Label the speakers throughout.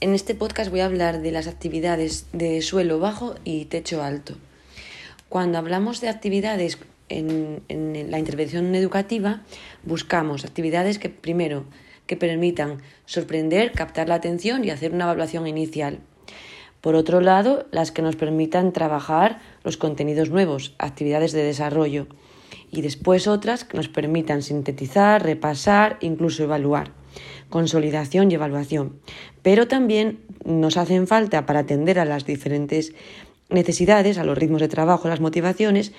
Speaker 1: En este podcast voy a hablar de las actividades de suelo bajo y techo alto. Cuando hablamos de actividades en, la intervención educativa, buscamos actividades que primero que permitan sorprender, captar la atención y hacer una evaluación inicial. Por otro lado, las que nos permitan trabajar los contenidos nuevos, actividades de desarrollo. Y después otras que nos permitan sintetizar, repasar, incluso evaluar. Consolidación y evaluación. Pero también nos hacen falta para atender a las diferentes necesidades, a los ritmos de trabajo, las motivaciones,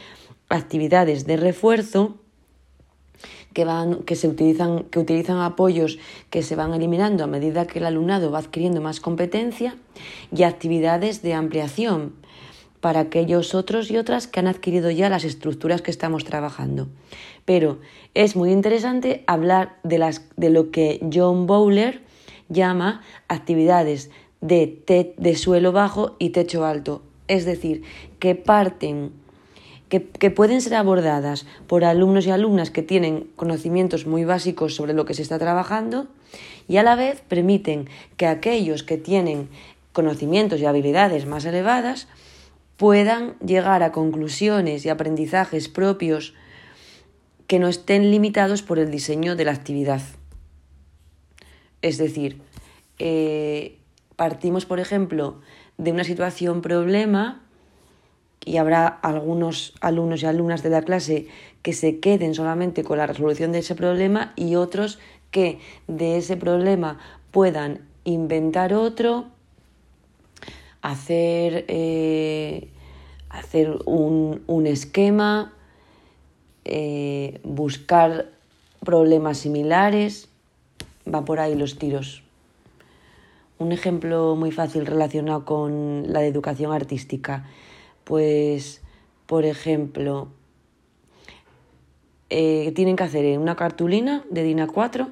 Speaker 1: actividades de refuerzo que, van, que, se utilizan, que utilizan apoyos que se van eliminando a medida que el alumnado va adquiriendo más competencia y actividades de ampliación para aquellos otros y otras que han adquirido ya las estructuras que estamos trabajando. Pero es muy interesante hablar de, las, de lo que John Bowler llama actividades de, de suelo bajo y techo alto, es decir, que parten que, pueden ser abordadas por alumnos y alumnas que tienen conocimientos muy básicos sobre lo que se está trabajando y a la vez permiten que aquellos que tienen conocimientos y habilidades más elevadas puedan llegar a conclusiones y aprendizajes propios que no estén limitados por el diseño de la actividad. Es decir, eh, partimos, por ejemplo, de una situación problema y habrá algunos alumnos y alumnas de la clase que se queden solamente con la resolución de ese problema y otros que de ese problema puedan inventar otro, hacer, eh, hacer un, un, esquema, eh, buscar problemas similares, va por ahí los tiros. Un ejemplo muy fácil relacionado con la educación artística pues, por ejemplo, eh, tienen que hacer una cartulina de DIN A4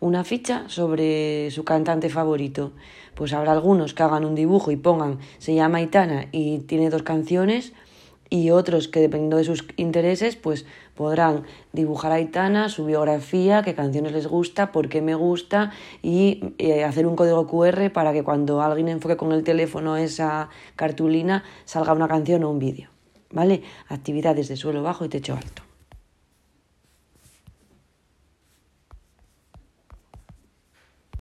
Speaker 1: una ficha sobre su cantante favorito. Pues habrá algunos que hagan un dibujo y pongan se llama Aitana y tiene dos canciones y otros que dependiendo de sus intereses pues podrán dibujar a Aitana, su biografía, qué canciones les gusta, por qué me gusta y eh, hacer un código QR para que cuando alguien enfoque con el teléfono esa cartulina salga una canción o un vídeo. ¿Vale? Actividades de suelo bajo y techo alto.